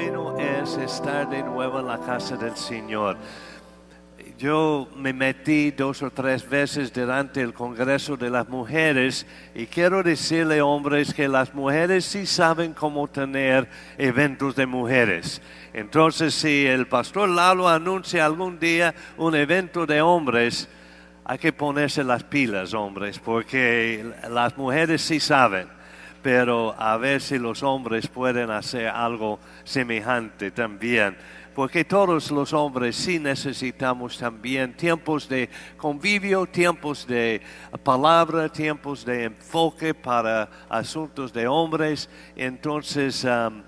bueno es estar de nuevo en la casa del Señor. Yo me metí dos o tres veces durante el Congreso de las Mujeres y quiero decirle, hombres, que las mujeres sí saben cómo tener eventos de mujeres. Entonces, si el pastor Lalo anuncia algún día un evento de hombres, hay que ponerse las pilas, hombres, porque las mujeres sí saben pero a ver si los hombres pueden hacer algo semejante también. Porque todos los hombres sí necesitamos también tiempos de convivio, tiempos de palabra, tiempos de enfoque para asuntos de hombres. Entonces, uh,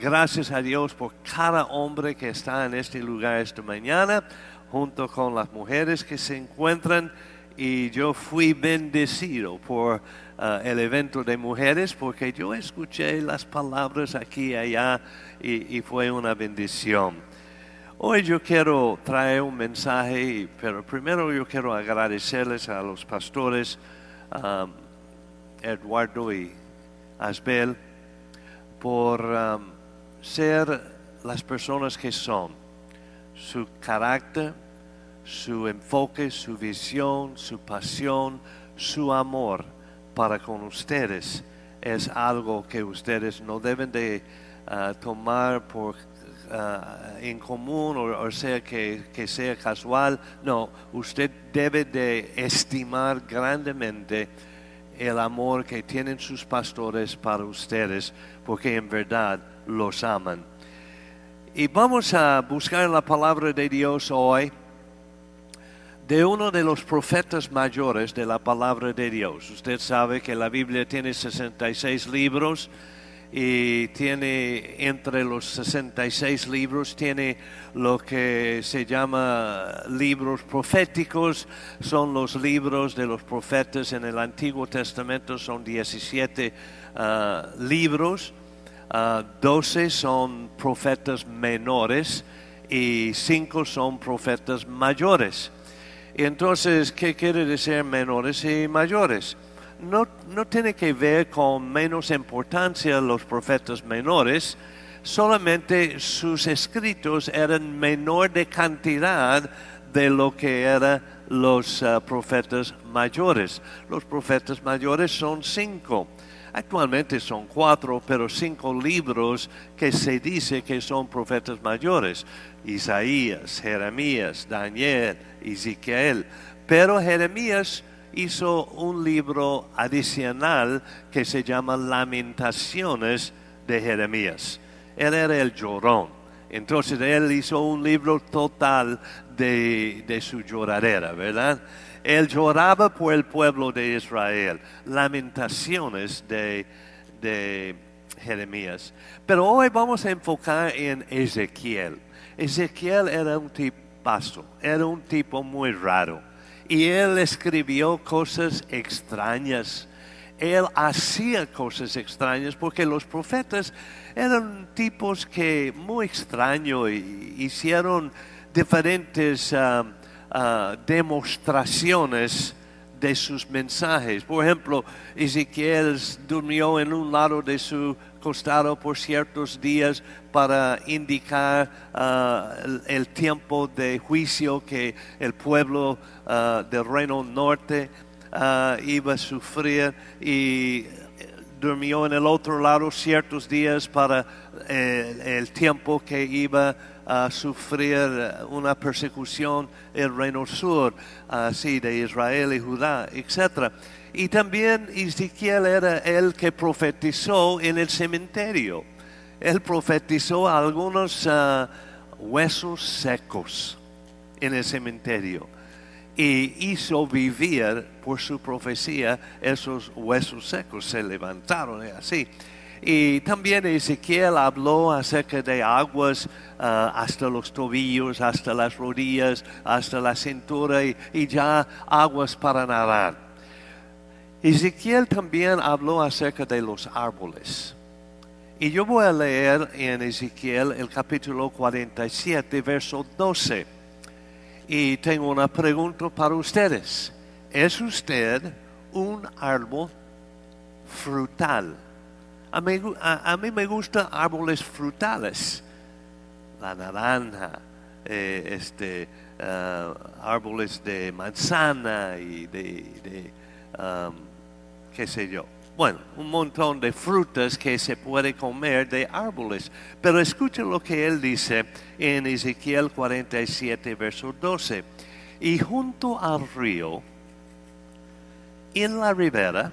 gracias a Dios por cada hombre que está en este lugar esta mañana, junto con las mujeres que se encuentran. Y yo fui bendecido por uh, el evento de mujeres porque yo escuché las palabras aquí y allá y, fue una bendición. Hoy yo quiero traer un mensaje, pero primero yo quiero agradecerles a los pastores um, Eduardo y Asbel por um, ser las personas que son, su carácter, su enfoque, su visión, su pasión, su amor para con ustedes es algo que ustedes no deben de uh, tomar por uh, en común o, o sea que, que, sea casual. No, usted debe de estimar grandemente el amor que tienen sus pastores para ustedes porque en verdad los aman. Y vamos a buscar la palabra de Dios hoy de uno de los profetas mayores de la palabra de Dios. Usted sabe que la Biblia tiene 66 libros y tiene entre los 66 libros tiene lo que se llama libros proféticos, son los libros de los profetas en el Antiguo Testamento, son 17 uh, libros, uh, 12 son profetas menores y 5 son profetas mayores. Y entonces, ¿qué quiere decir menores y mayores? No, no tiene que ver con menos importancia los profetas menores, solamente sus escritos eran menor de cantidad de lo que eran los uh, profetas mayores. Los profetas mayores son cinco. Actualmente son cuatro, pero cinco libros que se dice que son profetas mayores. Isaías, Jeremías, Daniel, Ezequiel. Pero Jeremías hizo un libro adicional que se llama Lamentaciones de Jeremías. Él era el llorón. Entonces él hizo un libro total de, su lloradera, ¿verdad? Él lloraba por el pueblo de Israel. Lamentaciones de, de Jeremías. Pero hoy vamos a enfocar en Ezequiel. Ezequiel era un tipazo, era un tipo muy raro. Y él escribió cosas extrañas. Él hacía cosas extrañas porque los profetas eran tipos que muy extraños hicieron diferentes uh, demostraciones de sus mensajes. Por ejemplo, Ezequiel durmió en un lado de su costado por ciertos días para indicar uh, el, tiempo de juicio que el pueblo del reino norte uh, iba a sufrir y durmió en el otro lado ciertos días para eh, el tiempo que iba a sufrir una persecución el reino sur, así de Israel y Judá, etc. Y también Ezequiel era el que profetizó en el cementerio. Él profetizó algunos uh, huesos secos en el cementerio y hizo vivir por su profecía esos huesos secos, se levantaron así. Y también Ezequiel habló acerca de aguas uh, hasta los tobillos, hasta las rodillas, hasta la cintura y, y, ya aguas para nadar. Ezequiel también habló acerca de los árboles. Y yo voy a leer en Ezequiel el capítulo 47, verso 12. Y tengo una pregunta para ustedes. ¿Es usted un árbol frutal? A mí, me gustan árboles frutales, la naranja, eh, este, ah, árboles de manzana y de, de, am, qué sé yo. Bueno, un montón de frutas que se puede comer de árboles. Pero escuchen lo que él dice en Ezequiel 47, verso 12. Y junto al río, en la ribera,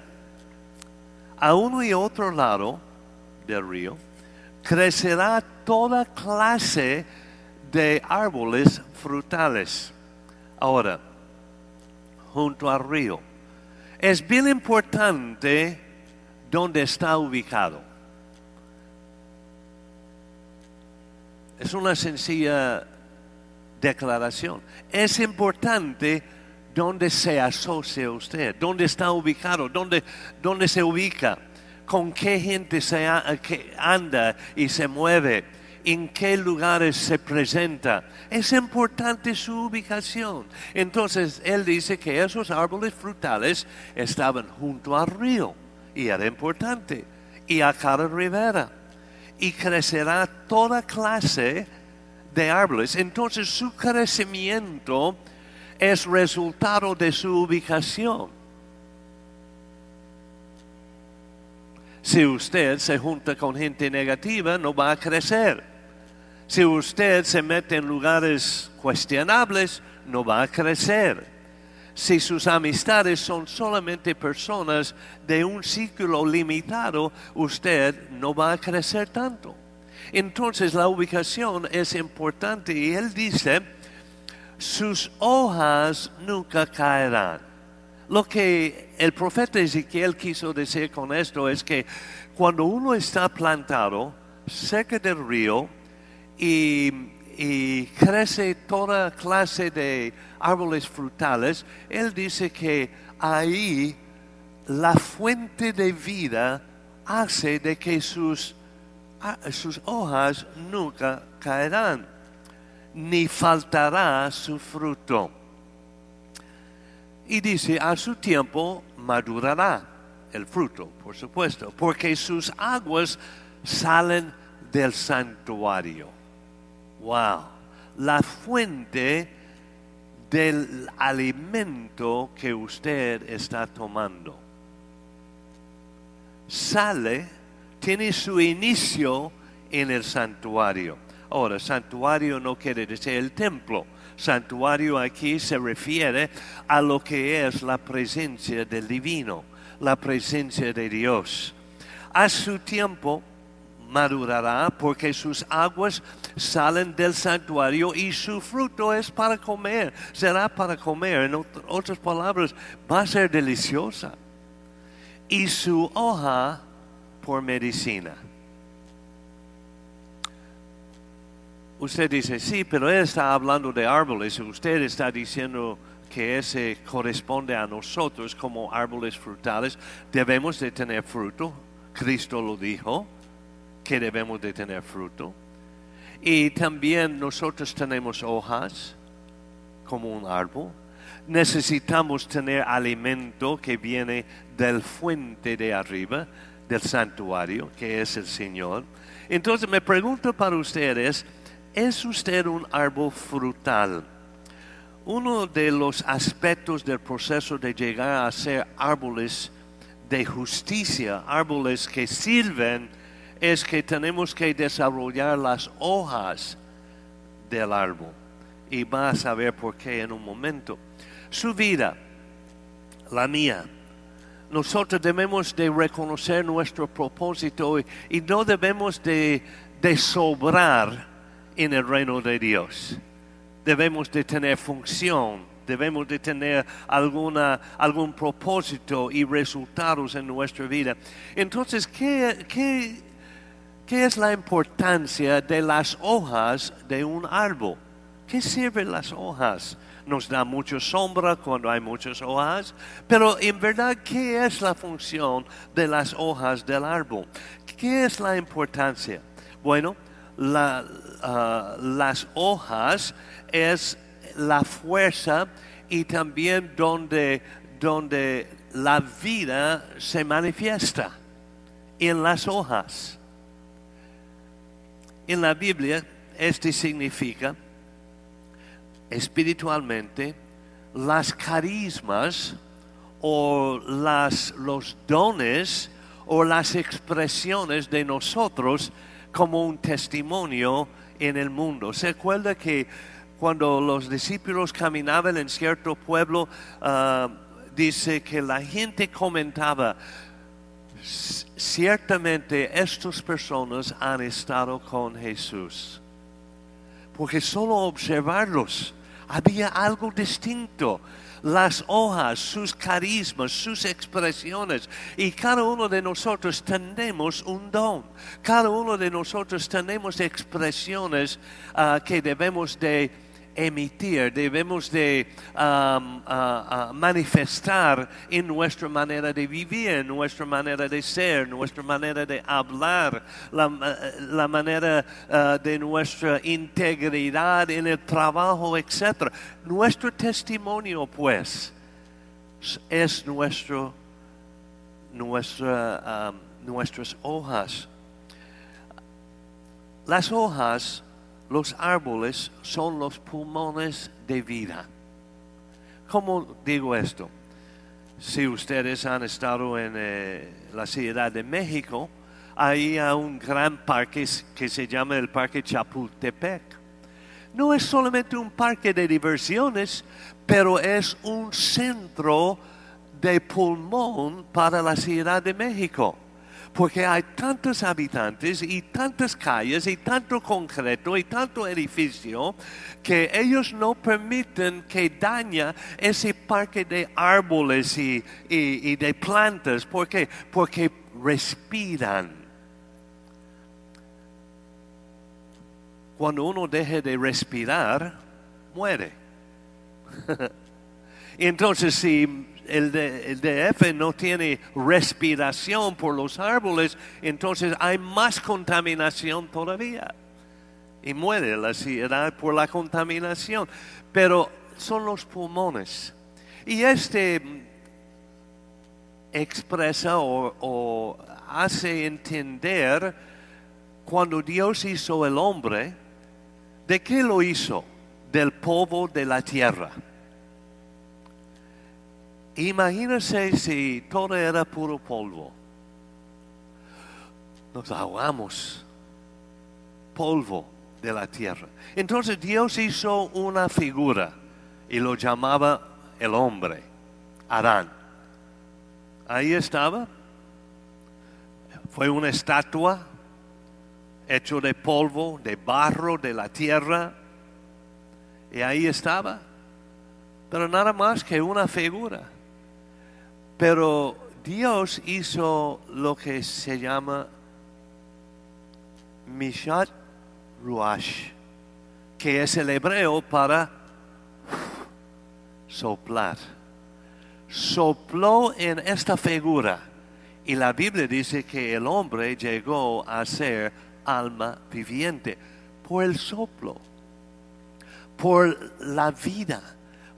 a uno y otro lado del río, crecerá toda clase de árboles frutales. Ahora, junto al río. Es bien importante dónde está ubicado. Es una sencilla declaración. Es importante dónde se asocia usted, dónde está ubicado, dónde, dónde se ubica, con qué gente se anda y se mueve, en qué lugares se presenta. Es importante su ubicación. Entonces, él dice que esos árboles frutales estaban junto al río y era importante, y a cada ribera. Y crecerá toda clase de árboles. Entonces su crecimiento es resultado de su ubicación. Si usted se junta con gente negativa, no va a crecer. Si usted se mete en lugares cuestionables, no va a crecer. Si sus amistades son solamente personas de un círculo limitado, usted no va a crecer tanto. Entonces la ubicación es importante y él dice, sus hojas nunca caerán. Lo que el profeta Ezequiel quiso decir con esto es que cuando uno está plantado cerca del río y, y crece toda clase de árboles frutales, él dice que ahí la fuente de vida hace de que sus, ah, sus hojas nunca caerán, ni faltará su fruto. Y dice, a su tiempo madurará el fruto, por supuesto, porque sus aguas salen del santuario. Wow, la fuente del alimento que usted está tomando. Sale, tiene su inicio en el santuario. Ahora, santuario no quiere decir el templo. Santuario aquí se refiere a lo que es la presencia del divino, la presencia de Dios. A su tiempo madurará porque sus aguas salen del santuario y su fruto es para comer, será para comer. En ot- otras palabras, va a ser deliciosa. Y su hoja por medicina. Usted dice, sí, pero él está hablando de árboles. Usted está diciendo que ese corresponde a nosotros como árboles frutales. Debemos de tener fruto. Cristo lo dijo, que debemos de tener fruto. Y también nosotros tenemos hojas como un árbol. Necesitamos tener alimento que viene del fuente de arriba, del santuario, que es el Señor. Entonces me pregunto para ustedes, ¿es usted un árbol frutal? Uno de los aspectos del proceso de llegar a ser árboles de justicia, árboles que sirven, es que tenemos que desarrollar las hojas del árbol. Y va a saber por qué en un momento. Su vida, la mía, nosotros debemos de reconocer nuestro propósito y, y no debemos de, de sobrar en el reino de Dios. Debemos de tener función, debemos de tener alguna, algún propósito y resultados en nuestra vida. Entonces, ¿qué, qué, qué es la importancia de las hojas de un árbol? ¿Qué sirven las hojas? Nos da mucha sombra cuando hay muchas hojas, pero en verdad, ¿qué es la función de las hojas del árbol? ¿Qué es la importancia? Bueno, ah, las hojas es la fuerza y también donde, donde la vida se manifiesta en las hojas. En la Biblia, este significa espiritualmente las carismas o las, los dones o las expresiones de nosotros como un testimonio en el mundo. ¿Se acuerda que cuando los discípulos caminaban en cierto pueblo, ah, dice que la gente comentaba, ciertamente estas personas han estado con Jesús. Porque solo observarlos había algo distinto. Las hojas, sus carismas, sus expresiones. Y cada uno de nosotros tenemos un don. Cada uno de nosotros tenemos expresiones ah, que debemos de emitir, debemos de manifestar en nuestra manera de vivir, en nuestra manera de ser, nuestra manera de hablar, la, manera ah, de nuestra integridad en el trabajo, etc. Nuestro testimonio, pues, es nuestro, nuestra, nuestras hojas. Las hojas los árboles son los pulmones de vida. ¿Cómo digo esto? Si ustedes han estado en eh, la Ciudad de México, hay un gran parque que se llama el Parque Chapultepec. No es solamente un parque de diversiones, pero es un centro de pulmón para la Ciudad de México porque hay tantos habitantes y tantas calles y tanto concreto y tanto edificio que ellos no permiten que daña ese parque de árboles y, de plantas. ¿Por qué? Porque respiran. Cuando uno deje de respirar, muere. Entonces, si el, DF no tiene respiración por los árboles, entonces hay más contaminación todavía. Y muere la ciudad por la contaminación. Pero son los pulmones. Y este expresa o hace entender cuando Dios hizo el hombre, ¿de qué lo hizo? Del polvo de la tierra. Imagínense si todo era puro polvo. Nos ahogamos. Polvo de la tierra. Entonces Dios hizo una figura y lo llamaba el hombre, Adán. Ahí estaba. Fue una estatua hecho de polvo, de barro, de la tierra. Y ahí estaba. Pero nada más que una figura. Pero Dios hizo lo que se llama Mishat Ruach, que es el hebreo para soplar. Sopló en esta figura y la Biblia dice que el hombre llegó a ser alma viviente por el soplo, por la vida,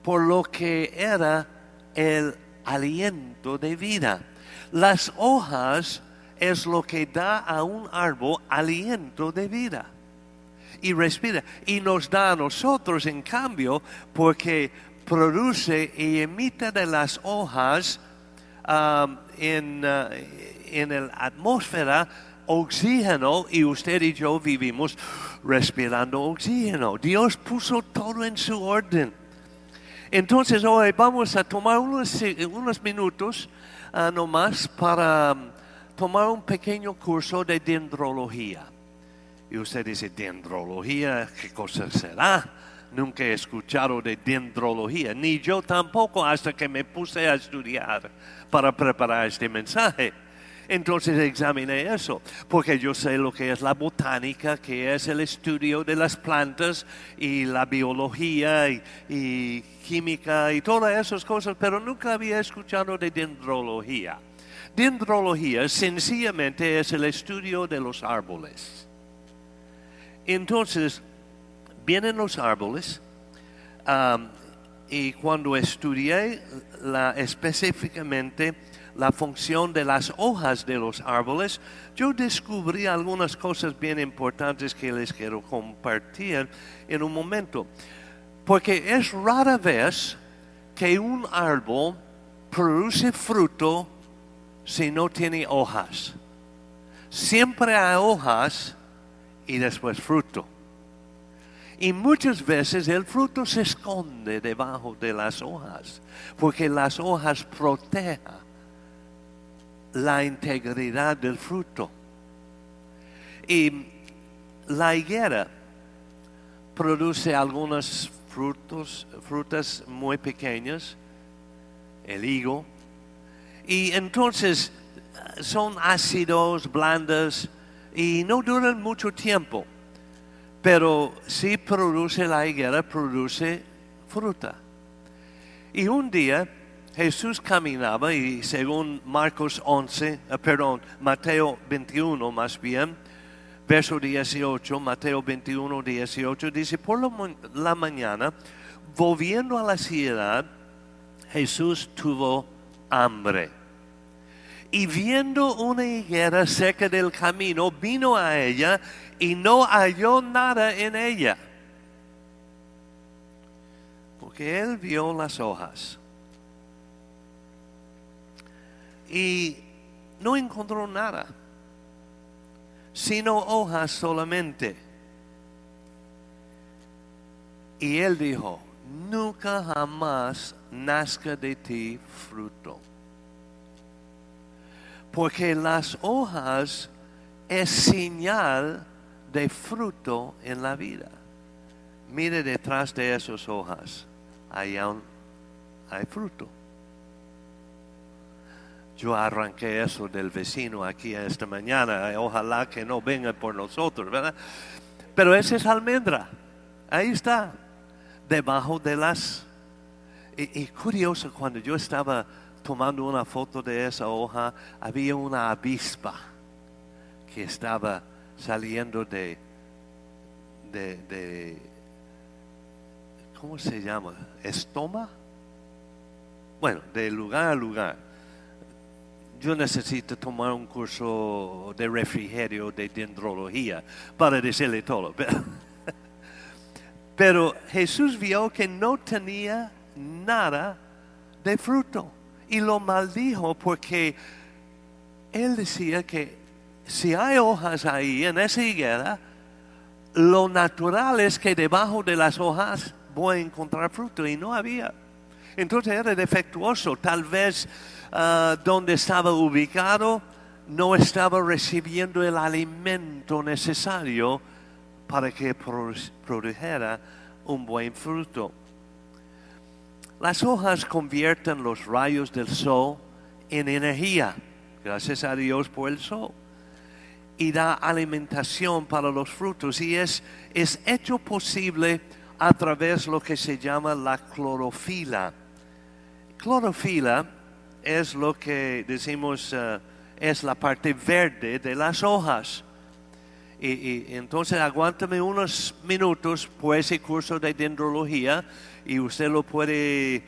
por lo que era el aliento de vida. Las hojas es lo que da a un árbol aliento de vida. Y respira. Y nos da a nosotros, en cambio, porque produce y emite de las hojas um, en, uh, en la atmósfera oxígeno y usted y yo vivimos respirando oxígeno. Dios puso todo en su orden. Entonces hoy vamos a tomar unos, unos minutos uh, nomás para um, tomar un pequeño curso de dendrología. Y usted dice, dendrología, ¿qué cosa será? Nunca he escuchado de dendrología, ni yo tampoco hasta que me puse a estudiar para preparar este mensaje. Entonces examiné eso, porque yo sé lo que es la botánica, que es el estudio de las plantas y la biología y, química y todas esas cosas, pero nunca había escuchado de dendrología. Dendrología sencillamente es el estudio de los árboles. Entonces, vienen los árboles y cuando estudié la, específicamente la función de las hojas de los árboles, yo descubrí algunas cosas bien importantes que les quiero compartir en un momento. Porque es rara vez que un árbol produce fruto si no tiene hojas. Siempre hay hojas y después fruto. Y muchas veces el fruto se esconde debajo de las hojas, porque las hojas protegen la integridad del fruto. Y la higuera produce algunos frutos, frutas muy pequeñas, el higo, y entonces son ácidos, blandas, y no duran mucho tiempo. Pero si produce la higuera, produce fruta. Y un día Jesús caminaba y según Marcos 11, eh, perdón, Mateo 21 más bien, verso 18, Mateo 21, 18, dice, por la mañana, volviendo a la ciudad, Jesús tuvo hambre. Y viendo una higuera cerca del camino, vino a ella y no halló nada en ella. Porque él vio las hojas. Y no encontró nada, sino hojas solamente. Y él dijo, nunca jamás nazca de ti fruto. Porque las hojas es señal de fruto en la vida. Mire detrás de esas hojas, hay, hay fruto. Yo arranqué eso del vecino aquí esta mañana, ojalá que no venga por nosotros, ¿verdad? Pero esa es almendra, ahí está, debajo de las... Y, y curioso, cuando yo estaba tomando una foto de esa hoja, había una avispa que estaba saliendo de, de, ¿cómo se llama? ¿Estoma? Bueno, de lugar a lugar. Yo necesito tomar un curso de refrigerio de dendrología para decirle todo. Pero, Jesús vio que no tenía nada de fruto y lo maldijo porque él decía que si hay hojas ahí en esa higuera, lo natural es que debajo de las hojas voy a encontrar fruto y no había. Entonces era defectuoso. Tal vez ah, donde estaba ubicado no estaba recibiendo el alimento necesario para que produjera un buen fruto. Las hojas convierten los rayos del sol en energía. Gracias a Dios por el sol y da alimentación para los frutos y es, es hecho posible a través de lo que se llama la clorofila. Clorofila es lo que decimos eh, es la parte verde de las hojas. Y, entonces aguántame unos minutos por ese curso de dendrología y usted lo puede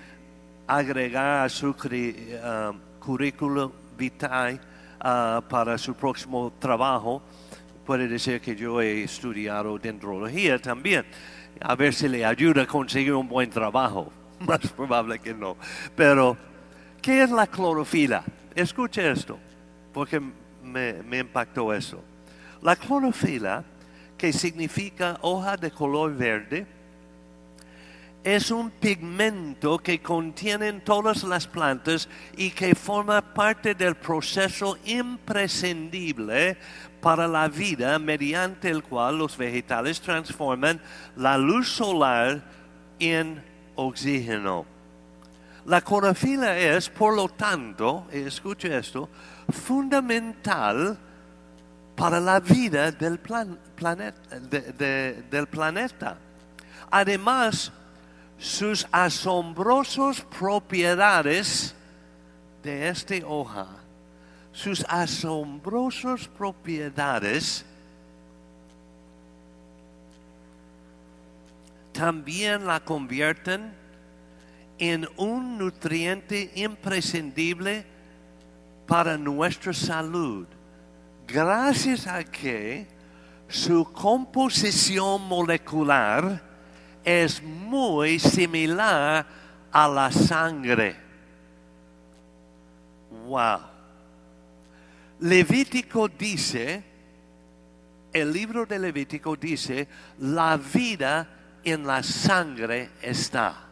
agregar a su uh, currículum vitae Ah, para su próximo trabajo. Puede decir que yo he estudiado dendrología también. A ver si le ayuda a conseguir un buen trabajo. Más probable que no. Pero, ¿qué es la clorofila? Escuche esto, porque me, impactó eso. La clorofila, que significa hoja de color verde, es un pigmento que contienen todas las plantas y que forma parte del proceso imprescindible para la vida mediante el cual los vegetales transforman la luz solar en oxígeno. La clorofila es, por lo tanto, escuche esto, fundamental para la vida del, planeta, del planeta. Además, sus asombrosas propiedades de esta hoja, sus asombrosas propiedades también la convierten en un nutriente imprescindible para nuestra salud, gracias a que su composición molecular es muy similar a la sangre. Wow. Levítico dice, el libro de Levítico dice, la vida en la sangre está.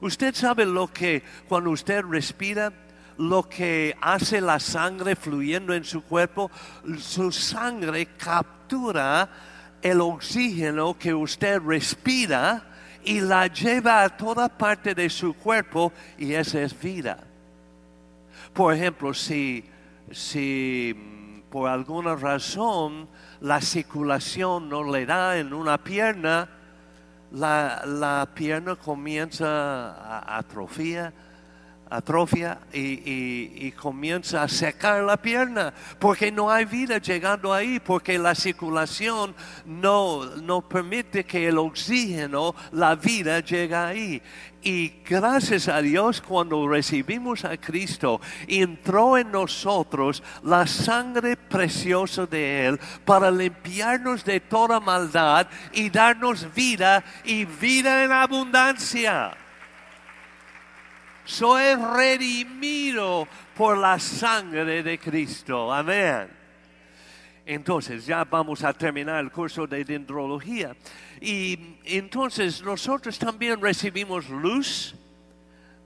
Usted sabe lo que cuando usted respira, lo que hace la sangre fluyendo en su cuerpo, su sangre captura el oxígeno que usted respira y la lleva a toda parte de su cuerpo y esa es vida. Por ejemplo, si, si por alguna razón la circulación no le da en una pierna, la, la pierna comienza a atrofia, atrofia y, comienza a secar la pierna porque no hay vida llegando ahí, porque la circulación no, no permite que el oxígeno, la vida llegue ahí. Y gracias a Dios cuando recibimos a Cristo, entró en nosotros la sangre preciosa de Él para limpiarnos de toda maldad y darnos vida y vida en abundancia. Soy redimido por la sangre de Cristo. Amén. Entonces, ya vamos a terminar el curso de dendrología. Y entonces nosotros también recibimos luz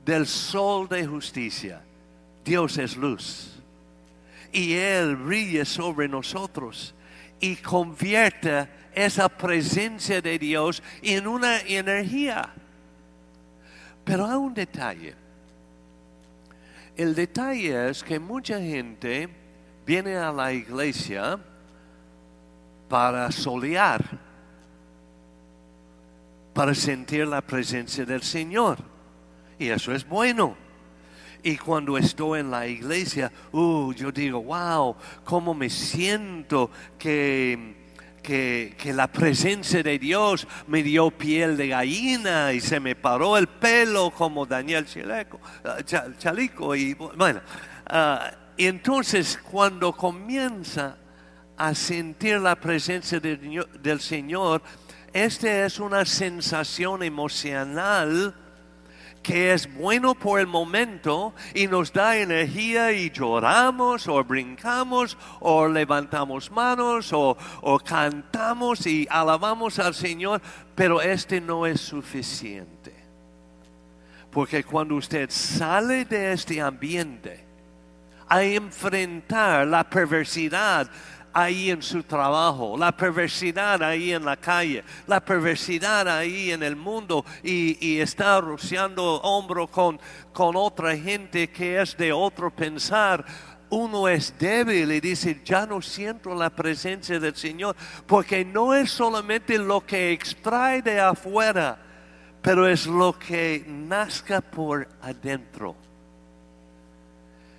del sol de justicia. Dios es luz. Y Él brilla sobre nosotros y convierte esa presencia de Dios en una energía. Pero hay un detalle. El detalle es que mucha gente viene a la iglesia para solear, para sentir la presencia del Señor. Y eso es bueno. Y cuando estoy en la iglesia, uh, yo digo, wow, cómo me siento que que, la presencia de Dios me dio piel de gallina y se me paró el pelo como Daniel Chaleco, ah, Chalico. Y bueno, ah, entonces cuando comienza a sentir la presencia del Señor, esta es una sensación emocional que es bueno por el momento y nos da energía y lloramos o brincamos o levantamos manos o, cantamos y alabamos al Señor, pero este no es suficiente. Porque cuando usted sale de este ambiente a enfrentar la perversidad, ahí en su trabajo, la perversidad ahí en la calle, la perversidad ahí en el mundo y, está rociando hombro con, con otra gente que es de otro pensar uno es débil y dice, ya no siento la presencia del Señor, porque no es solamente lo que extrae de afuera, pero es lo que nazca por adentro.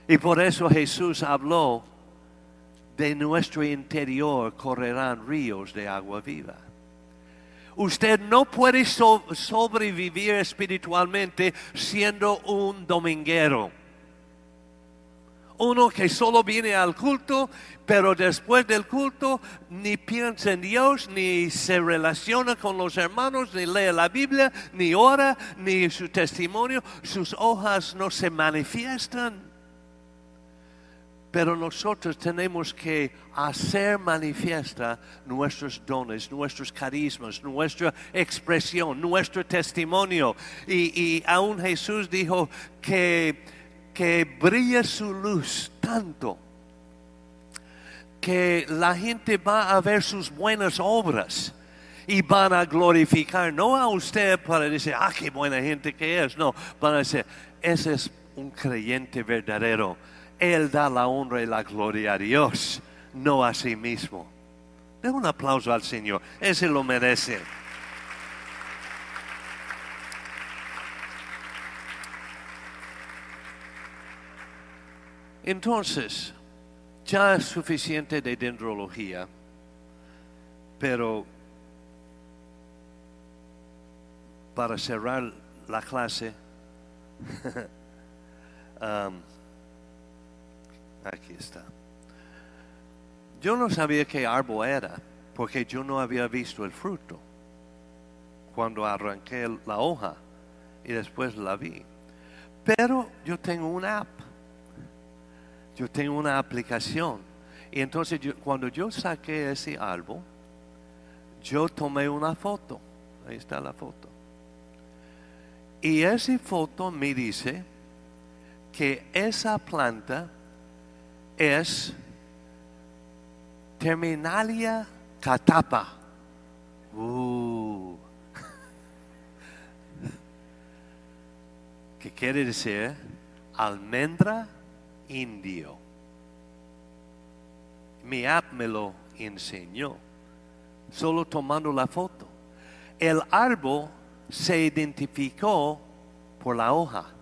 Y por eso Jesús habló de nuestro interior correrán ríos de agua viva. Usted no puede sobrevivir espiritualmente siendo un dominguero. Uno que solo viene al culto, pero después del culto ni piensa en Dios, ni se relaciona con los hermanos, ni lee la Biblia, ni ora, ni su testimonio, sus hojas no se manifiestan. Pero nosotros tenemos que hacer manifiesta nuestros dones, nuestros carismas, nuestra expresión, nuestro testimonio. Y, aún Jesús dijo que, que brilla su luz tanto que la gente va a ver sus buenas obras y van a glorificar, no a usted para decir, ah, qué buena gente que es, no, van a decir, ese es un creyente verdadero él da la honra y la gloria a Dios, no a sí mismo. De un aplauso al Señor, ese lo merece. Entonces, ya es suficiente de dendrología, pero para cerrar la clase, um, Aquí está. Yo no sabía qué árbol era porque yo no había visto el fruto cuando arranqué la hoja y después la vi. Pero yo tengo una app, yo tengo una aplicación. Y entonces cuando yo saqué ese árbol, yo tomé una foto. Ahí está la foto. Y esa foto me dice que esa planta es Terminalia catapa. Uh. que quiere decir almendra indio. Mi app me lo enseñó, solo tomando la foto. El árbol se identificó por la hoja.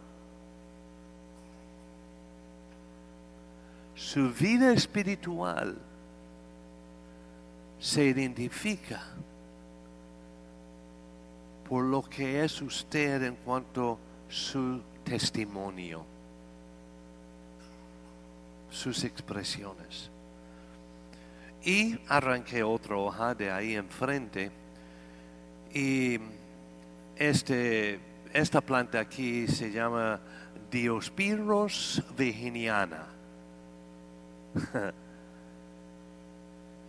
Su vida espiritual se identifica por lo que es usted en cuanto a su testimonio, sus expresiones. Y arranqué otra hoja de ahí enfrente y este, esta planta aquí se llama Diospyros virginiana.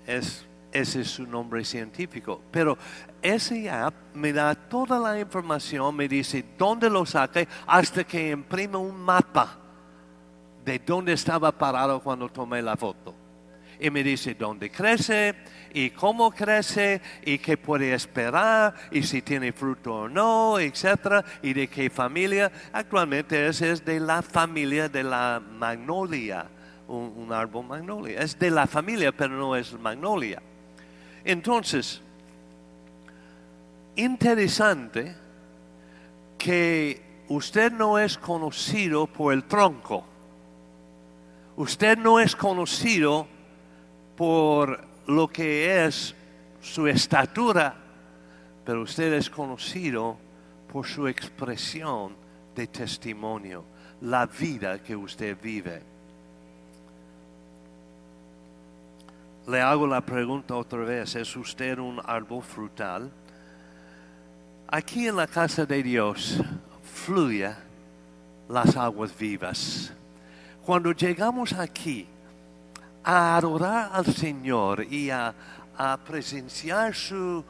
es ese es su nombre científico. Pero ese app me da toda la información, me dice dónde lo saqué, hasta que imprime un mapa de dónde estaba parado cuando tomé la foto. Y me dice dónde crece y cómo crece y qué puede esperar y si tiene fruto o no, etcétera, y de qué familia. Actualmente ese es de la familia de la magnolia, un, árbol magnolia. Es de la familia, pero no es magnolia. Entonces, interesante que usted no es conocido por el tronco. Usted no es conocido por lo que es su estatura, pero usted es conocido por su expresión de testimonio, la vida que usted vive. Le hago la pregunta otra vez, ¿es usted un árbol frutal? Aquí en la casa de Dios fluye las aguas vivas. Cuando llegamos aquí a adorar al Señor y a, presenciar su,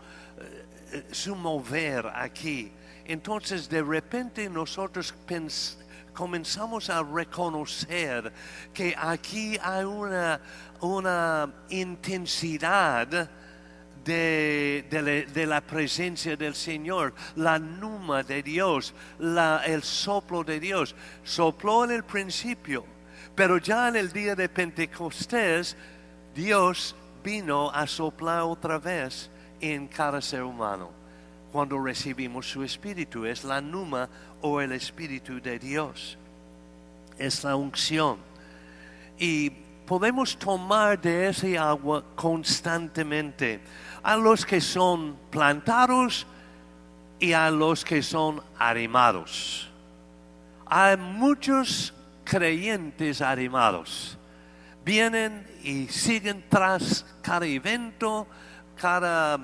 eh, su mover aquí, entonces de repente nosotros pensamos comenzamos a reconocer que aquí hay una, una intensidad de, la presencia del Señor, la numa de Dios, el soplo de Dios. Sopló en el principio, pero ya en el día de Pentecostés, Dios vino a soplar otra vez en cada ser humano cuando recibimos su Espíritu. Es la numa o el Espíritu de Dios. Es la unción. Y podemos tomar de ese agua constantemente. A los que son plantados y a los que son animados. Hay muchos creyentes animados. Vienen y siguen tras cada evento, cada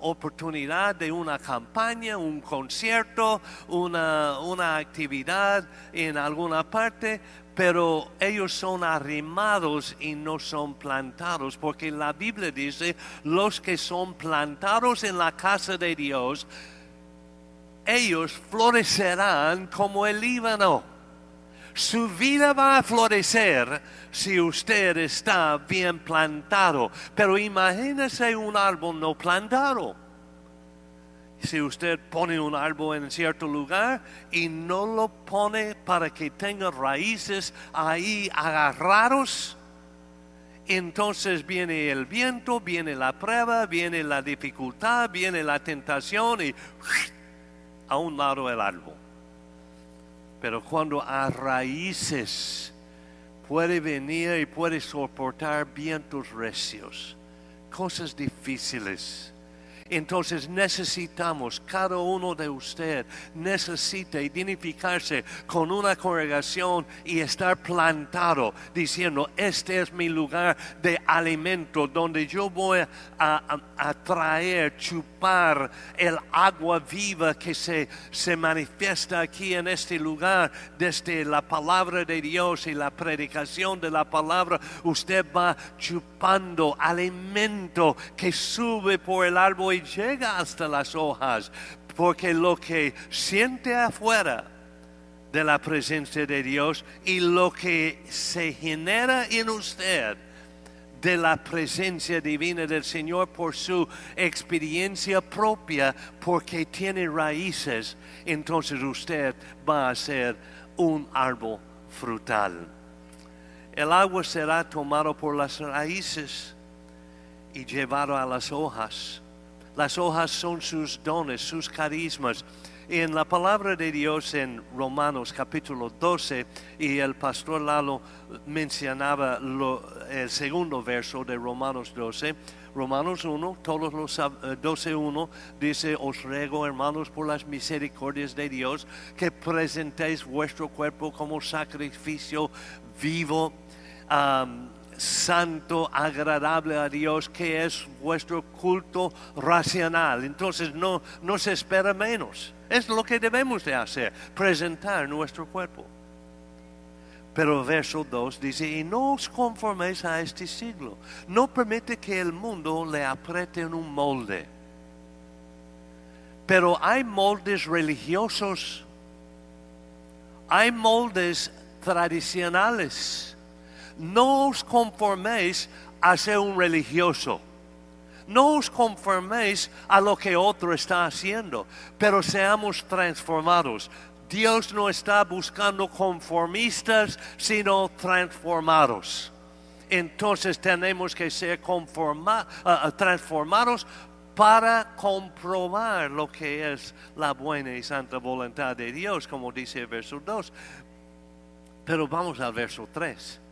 oportunidad de una campaña, un concierto, una, una actividad en alguna parte, pero ellos son arrimados y no son plantados, porque la Biblia dice, los que son plantados en la casa de Dios, ellos florecerán como el Líbano su vida va a florecer si usted está bien plantado. Pero imagínese un árbol no plantado. Si usted pone un árbol en cierto lugar y no lo pone para que tenga raíces ahí agarrados, entonces viene el viento, viene la prueba, viene la dificultad, viene la tentación y a un lado el árbol. Pero cuando a raíces puede venir y puede soportar vientos recios, cosas difíciles. Entonces necesitamos, cada uno de ustedes necesita identificarse con una congregación y estar plantado diciendo, este es mi lugar de alimento donde yo voy a, traer, chupar el agua viva que se, se manifiesta aquí en este lugar desde la palabra de Dios y la predicación de la palabra. Usted va chupando alimento que sube por el árbol llega hasta las hojas, porque lo que siente afuera de la presencia de Dios y lo que se genera en usted de la presencia divina del Señor por su experiencia propia, porque tiene raíces, entonces usted va a ser un árbol frutal. El agua será tomado por las raíces y llevado a las hojas las hojas son sus dones, sus carismas. En la palabra de Dios en Romanos capítulo 12, y el pastor Lalo mencionaba el segundo verso de Romanos 12, Romanos 1, todos los 12.1 eh, dice, os ruego hermanos por las misericordias de Dios que presentéis vuestro cuerpo como sacrificio vivo santo, agradable a Dios, que es vuestro culto racional. Entonces no, no se espera menos. Es lo que debemos de hacer, presentar nuestro cuerpo. Pero verso 2 dice, y no os conforméis a este siglo. No permite que el mundo le apriete en un molde. Pero hay moldes religiosos, hay moldes tradicionales no os conforméis a ser un religioso. No os conforméis a lo que otro está haciendo, pero seamos transformados. Dios no está buscando conformistas, sino transformados. Entonces tenemos que ser ah, ah, transformados para comprobar lo que es la buena y santa voluntad de Dios, como dice el verso 2. Pero vamos al verso 3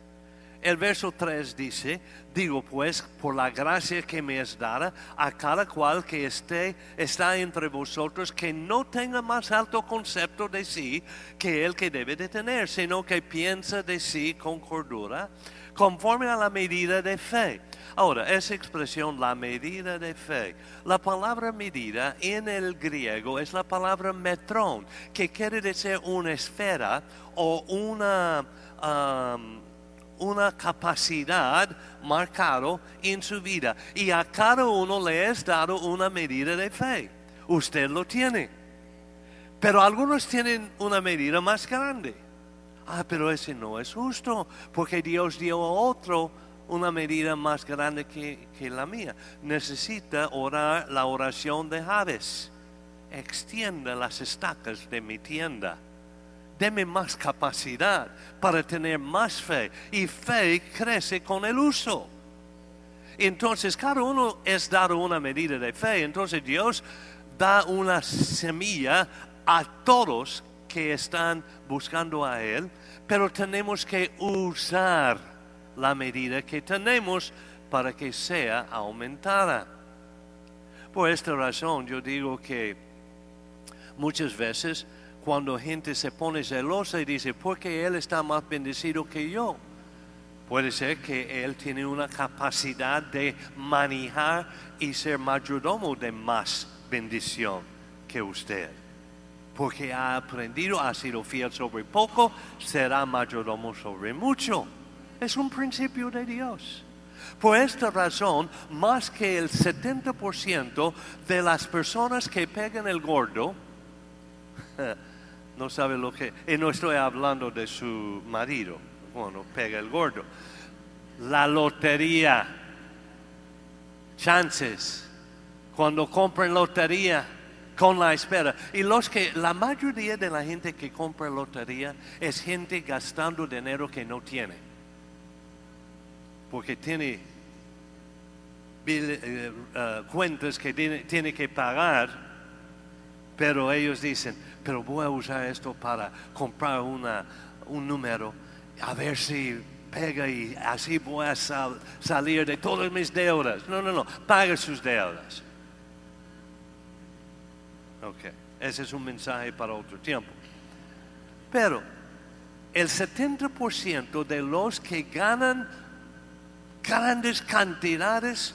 el verso 3 dice, digo pues, por la gracia que me es dada, a cada cual que esté, está entre vosotros, que no tenga más alto concepto de sí que el que debe de tener, sino que piensa de sí con cordura, conforme a la medida de fe. Ahora, esa expresión, la medida de fe, la palabra medida en el griego es la palabra metrón, que quiere decir una esfera o una... una capacidad marcado en su vida y a cada uno le es dado una medida de fe. Usted lo tiene. Pero algunos tienen una medida más grande. Ah, pero ese no es justo, porque Dios dio a otro una medida más grande que, que la mía. Necesita orar la oración de Javes. Extienda las estacas de mi tienda deme más capacidad para tener más fe. Y fe crece con el uso. Entonces cada uno es dado una medida de fe. Entonces Dios da una semilla a todos que están buscando a Él, pero tenemos que usar la medida que tenemos para que sea aumentada. Por esta razón yo digo que muchas veces cuando gente se pone celosa y dice, porque él está más bendecido que yo. Puede ser que él tiene una capacidad de manejar y ser mayordomo de más bendición que usted. Porque ha aprendido, ha sido fiel sobre poco, será mayordomo sobre mucho. Es un principio de Dios. Por esta razón, más que el 70% de las personas que pegan el gordo, no sabe lo que... Y no estoy hablando de su marido, bueno, pega el gordo. La lotería, chances, cuando compran lotería con la espera. Y los que, la mayoría de la gente que compra lotería es gente gastando dinero que no tiene. Porque tiene eh, eh, cuentas que tiene, tiene que pagar, pero ellos dicen, pero voy a usar esto para comprar una, un número, a ver si pega y así voy a salir de todas mis deudas. No, no, no, paga sus deudas. Ok, ese es un mensaje para otro tiempo. Pero el 70% de los que ganan grandes cantidades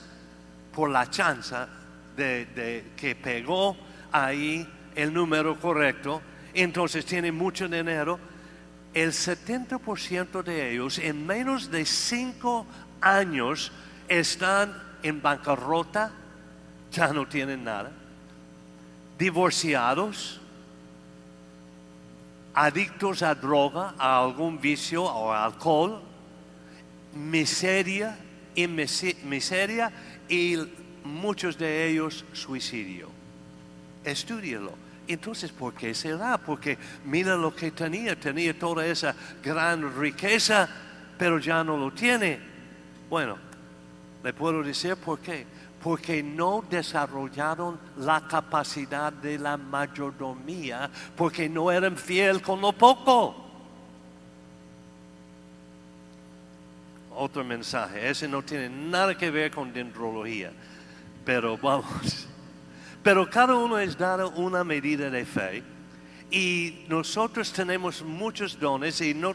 por la chance de que pegó ahí el número correcto, entonces tienen mucho dinero, el 70% de ellos en menos de 5 años están en bancarrota, ya no tienen nada, divorciados, adictos a droga, a algún vicio o alcohol, miseria y miseria y muchos de ellos suicidio. Estúdielo. Entonces, ¿por qué será? Porque mira lo que tenía, tenía toda esa gran riqueza, pero ya no lo tiene. Bueno, le puedo decir por qué. Porque no desarrollaron la capacidad de la mayordomía, porque no eran fiel con lo poco. Otro mensaje, ese no tiene nada que ver con dendrología, pero vamos. Pero cada uno es dado una medida de fe y nosotros tenemos muchos dones y no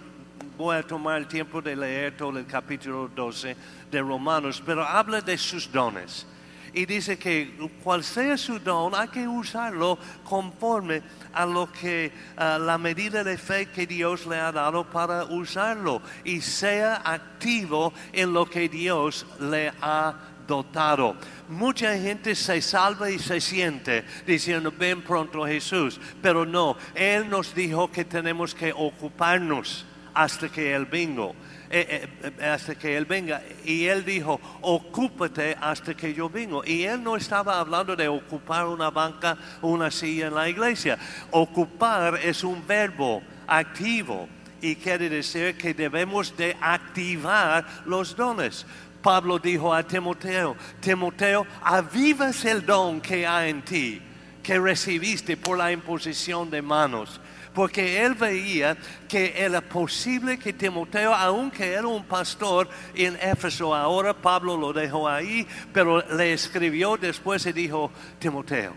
voy a tomar el tiempo de leer todo el capítulo 12 de Romanos, pero habla de sus dones. Y dice que cual sea su don, hay que usarlo conforme a lo que la medida de fe que Dios le ha dado para usarlo y sea activo en lo que Dios le ha dotado. Mucha gente se salva y se siente diciendo, ven pronto Jesús, pero no, Él nos dijo que tenemos que ocuparnos hasta que Él venga. Eh, eh, hasta que Él venga. Y Él dijo, ocúpate hasta que yo vengo. Y Él no estaba hablando de ocupar una banca una silla en la iglesia. Ocupar es un verbo activo y quiere decir que debemos de activar los dones. Pablo dijo a Timoteo, Timoteo, avivas el don que hay en ti, que recibiste por la imposición de manos. Porque él veía que era posible que Timoteo, aunque era un pastor en Éfeso, ahora Pablo lo dejó ahí, pero le escribió después y dijo, Timoteo,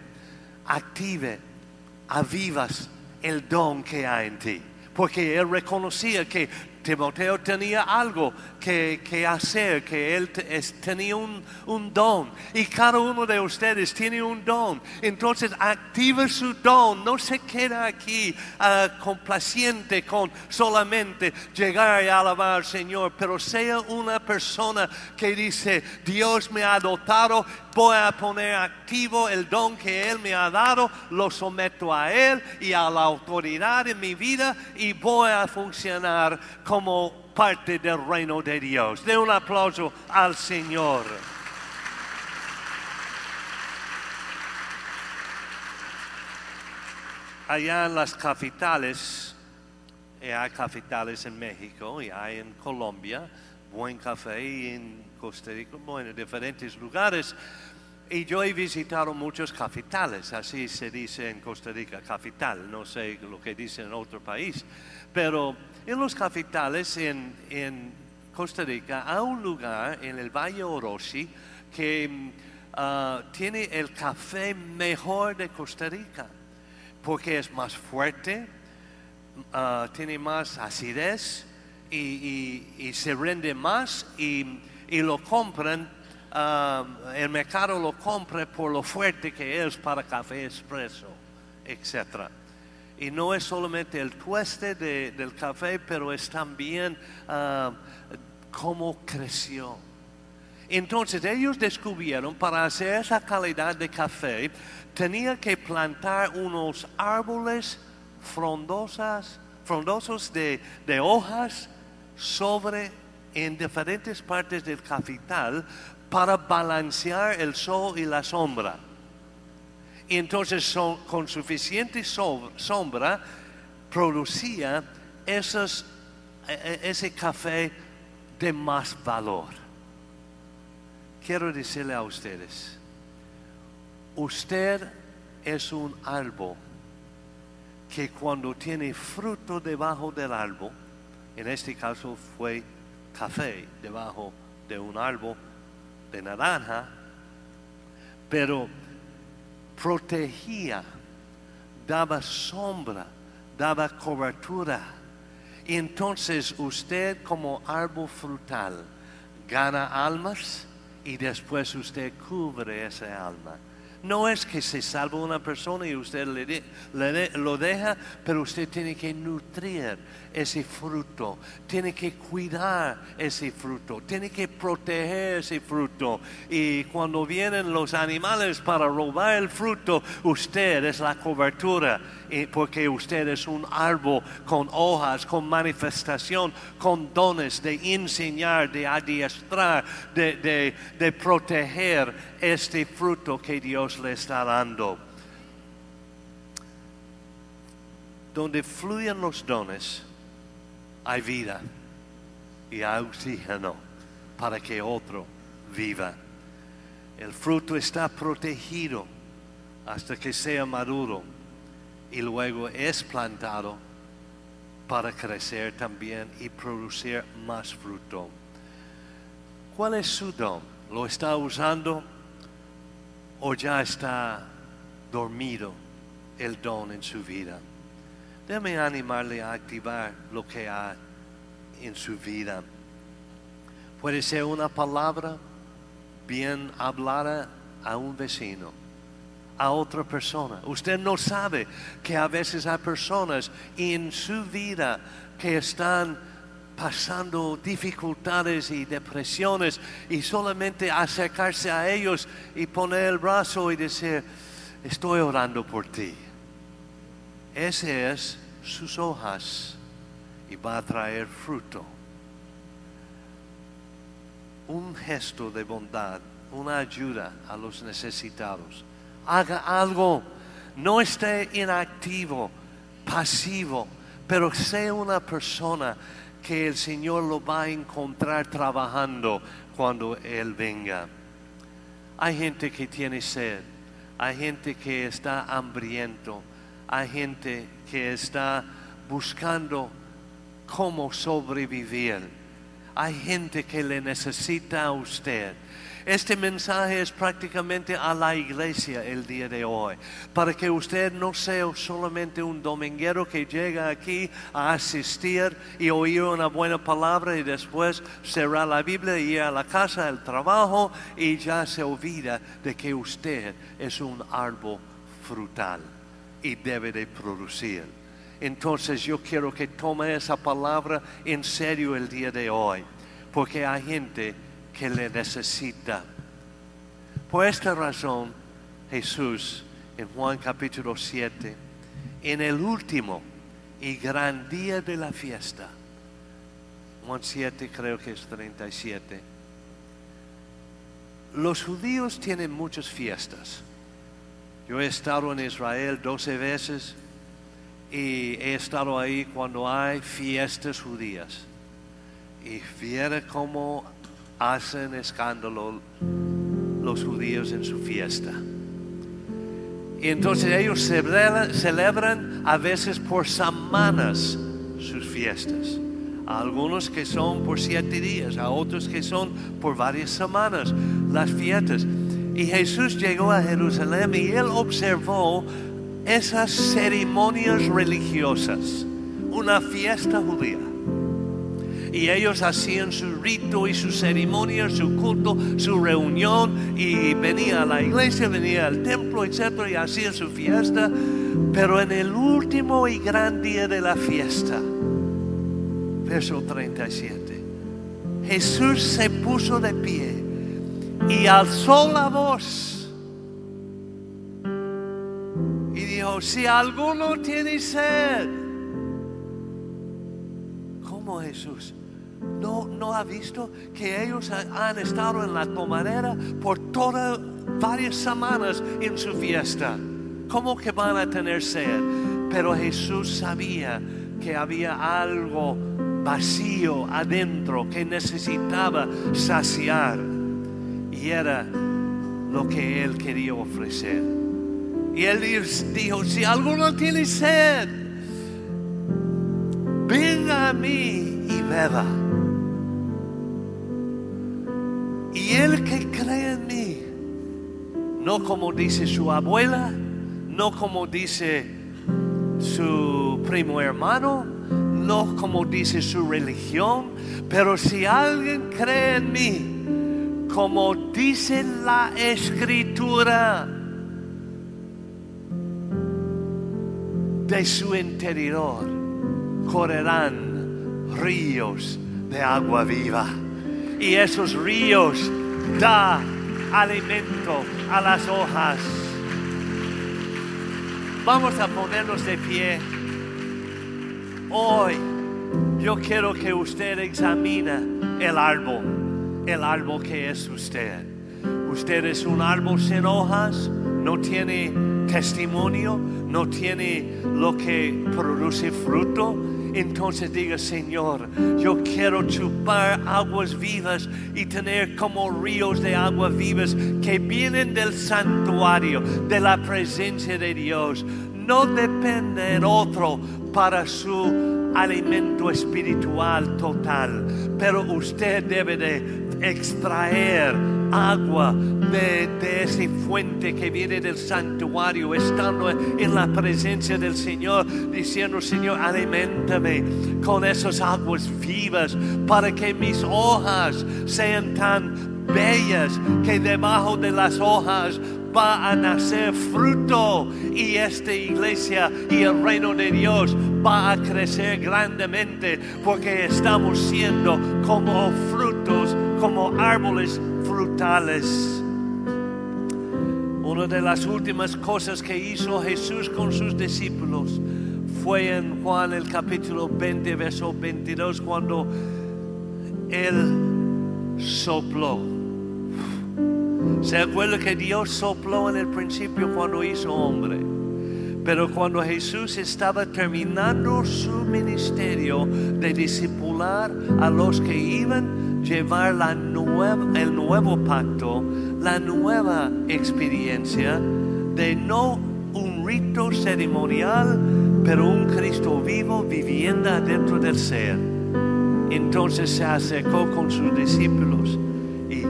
active, avivas el don que hay en ti. Porque él reconocía que Timoteo tenía algo que, hacer, que él tenía un, don. Y cada uno de ustedes tiene un don. Entonces activa su don. No se queda aquí uh, complaciente con solamente llegar y alabar al Señor, pero sea una persona que dice, Dios me ha dotado, voy a poner activo el don que Él me ha dado, lo someto a Él y a la autoridad en mi vida y voy a funcionar como parte del reino de Dios. De un aplauso al Señor. Allá en las capitales, y hay capitales en México y hay en Colombia, buen café en Costa Rica, bueno, en diferentes lugares. Y yo he visitado muchos capitales, así se dice en Costa Rica, capital, no sé lo que dice en otro país, pero en los capitales en, en Costa Rica hay un lugar en el Valle Orosi que ah, tiene el café mejor de Costa Rica, porque es más fuerte, ah, tiene más acidez y, se rende más y, y lo compran el mercado lo compra por lo fuerte que es para café expreso, etc. Y no es solamente el tueste del café, pero es también cómo creció. Entonces ellos descubrieron para hacer esa calidad de café, tenía que plantar unos árboles frondosas, frondosos de, de hojas sobre en diferentes partes del capital para balancear el sol y la sombra. Y entonces con suficiente sombra producía esos, e, e, ese café de más valor. Quiero decirle a ustedes, usted es un árbol que cuando tiene fruto debajo del árbol, en este caso fue café debajo de un árbol, de naranja, pero protegía daba sombra, daba cobertura. Y entonces usted como árbol frutal gana almas y después usted cubre esa alma. No es que se salva una persona y usted le, le lo deja, pero usted tiene que nutrir ese fruto, tiene que cuidar ese fruto, tiene que proteger ese fruto. Y cuando vienen los animales para robar el fruto, usted es la cobertura, porque usted es un árbol con hojas, con manifestación, con dones de enseñar, de adiestrar, de, de- de proteger este fruto que Dios le está dando. Donde fluyen los dones, hay vida y hay oxígeno para que otro viva. El fruto está protegido hasta que sea maduro y luego es plantado para crecer también y producir más fruto. ¿Cuál es su don? ¿Lo está usando o ya está dormido el don en su vida? Déjame animarle a activar lo que hay en su vida. Puede ser una palabra bien hablada a un vecino, a otra persona. Usted no sabe que a veces hay personas en su vida que están pasando dificultades y depresiones y solamente acercarse a ellos y poner el brazo y decir, estoy orando por ti. Ese es sus hojas y va a traer fruto. Un gesto de bondad, una ayuda a los necesitados. Haga algo, no esté inactivo, pasivo, pero sea una persona que el Señor lo va a encontrar trabajando cuando Él venga. Hay gente que tiene sed, hay gente que está hambriento, hay gente que está buscando cómo sobrevivir. Hay gente que le necesita a usted. Este mensaje es prácticamente a la iglesia el día de hoy, para que usted no sea solamente un dominguero que llega aquí a asistir y oír una buena palabra y después cerrar la Biblia y a la casa, al trabajo y ya se olvida de que usted es un árbol frutal y debe de producir. Entonces yo quiero que tome esa palabra en serio el día de hoy, porque hay gente que le necesita. Por esta razón, Jesús en Juan capítulo 7, en el último y gran día de la fiesta, Juan 7 creo que es 37, los judíos tienen muchas fiestas. Yo he estado en Israel 12 veces y he estado ahí cuando hay fiestas judías. Y viera cómo hacen escándalo los judíos en su fiesta. Y entonces ellos celebran, celebran a veces por semanas sus fiestas. A algunos que son por siete días, a otros que son por varias semanas las fiestas. Y Jesús llegó a Jerusalén y él observó esas ceremonias religiosas, una fiesta judía. Y ellos hacían su rito y su ceremonia, su culto, su reunión, y venía a la iglesia, venía al templo, etc., y hacían su fiesta. Pero en el último y gran día de la fiesta, verso 37, Jesús se puso de pie y alzó la voz y dijo, si alguno tiene sed, ¿cómo Jesús? ¿No, ¿No ha visto que ellos ha- han estado en la tomadera por todas varias semanas en su fiesta? ¿Cómo que van a tener sed? Pero Jesús sabía que había algo vacío adentro que necesitaba saciar y era lo que él quería ofrecer. Y él dijo, si alguno tiene sed, venga a mí y beba. Y el que cree en mí, no como dice su abuela, no como dice su primo hermano, no como dice su religión, pero si alguien cree en mí, como dice la escritura, de su interior correrán ríos de agua viva. Y esos ríos da alimento a las hojas. Vamos a ponernos de pie. Hoy yo quiero que usted examine el árbol, el árbol que es usted. Usted es un árbol sin hojas, no tiene testimonio, no tiene lo que produce fruto. Entonces diga, Señor, yo quiero chupar aguas vivas y tener como ríos de aguas vivas que vienen del santuario, de la presencia de Dios. No depende en otro para su alimento espiritual total, pero usted debe de extraer agua de, de esa fuente que viene del santuario, estando en la presencia del Señor, diciendo, Señor, alimentame con esas aguas vivas para que mis hojas sean tan bellas que debajo de las hojas va a nacer fruto y esta iglesia y el reino de Dios va a crecer grandemente porque estamos siendo como frutos, como árboles Una de las últimas cosas que hizo Jesús con sus discípulos fue en Juan el capítulo 20, verso 22, cuando Él sopló. Se acuerda que Dios sopló en el principio cuando hizo hombre. Pero cuando Jesús estaba terminando su ministerio de discipular a los que iban llevar la nueva, el nuevo pacto, la nueva experiencia de no un rito ceremonial, pero un Cristo vivo viviendo dentro del ser. Entonces se acercó con sus discípulos y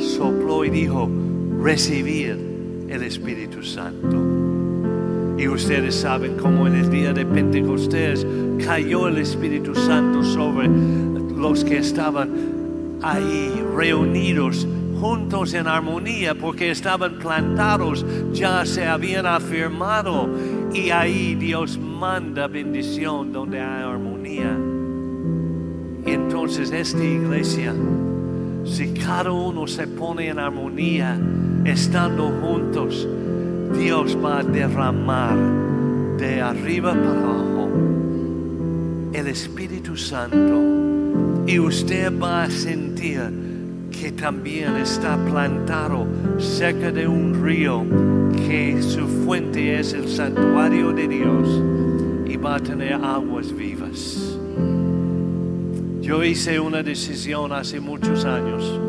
sopló y dijo, recibir el Espíritu Santo. Y ustedes saben cómo en el día de Pentecostés cayó el Espíritu Santo sobre los que estaban ahí reunidos juntos en armonía porque estaban plantados, ya se habían afirmado y ahí Dios manda bendición donde hay armonía. Entonces esta iglesia, si cada uno se pone en armonía, estando juntos, Dios va a derramar de arriba para abajo el Espíritu Santo y usted va a sentir que también está plantado cerca de un río que su fuente es el santuario de Dios y va a tener aguas vivas. Yo hice una decisión hace muchos años.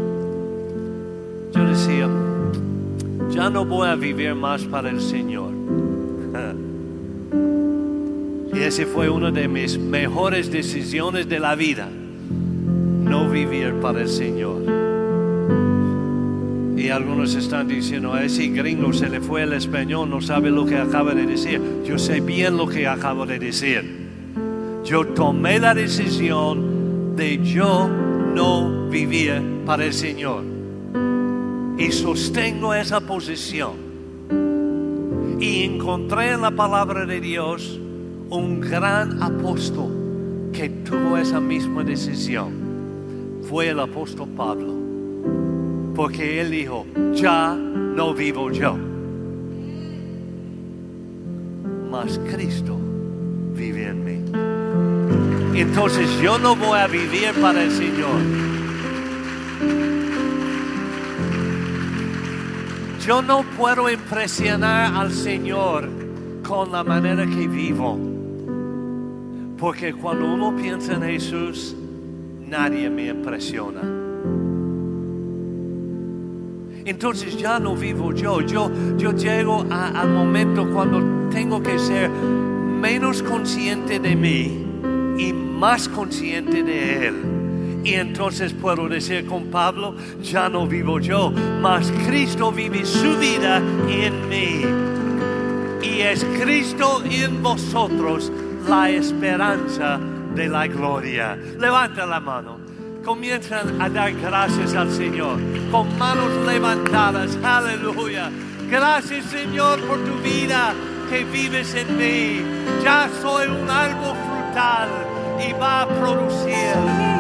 Yo decía, ya no voy a vivir más para el Señor. Y esa fue una de mis mejores decisiones de la vida. Vivir para el Señor. Y algunos están diciendo, a ese gringo se le fue el español, no sabe lo que acaba de decir. Yo sé bien lo que acabo de decir. Yo tomé la decisión de yo no vivir para el Señor. Y sostengo esa posición. Y encontré en la palabra de Dios un gran apóstol que tuvo esa misma decisión. Fue el apóstol Pablo. Porque él dijo, ya no vivo yo. Mas Cristo vive en mí. Entonces yo no voy a vivir para el Señor. Yo no puedo impresionar al Señor con la manera que vivo. Porque cuando uno piensa en Jesús, nadie me impresiona. Entonces ya no vivo yo. Yo, yo llego a- al momento cuando tengo que ser menos consciente de mí y más consciente de Él. Y entonces puedo decir con Pablo, ya no vivo yo, mas Cristo vive su vida en mí. Y es Cristo en vosotros la esperanza de la gloria. Levanta la mano. Comienzan a dar gracias al Señor con manos levantadas. Aleluya. Gracias Señor por tu vida que vives en mí. Ya soy un árbol frutal y va a producir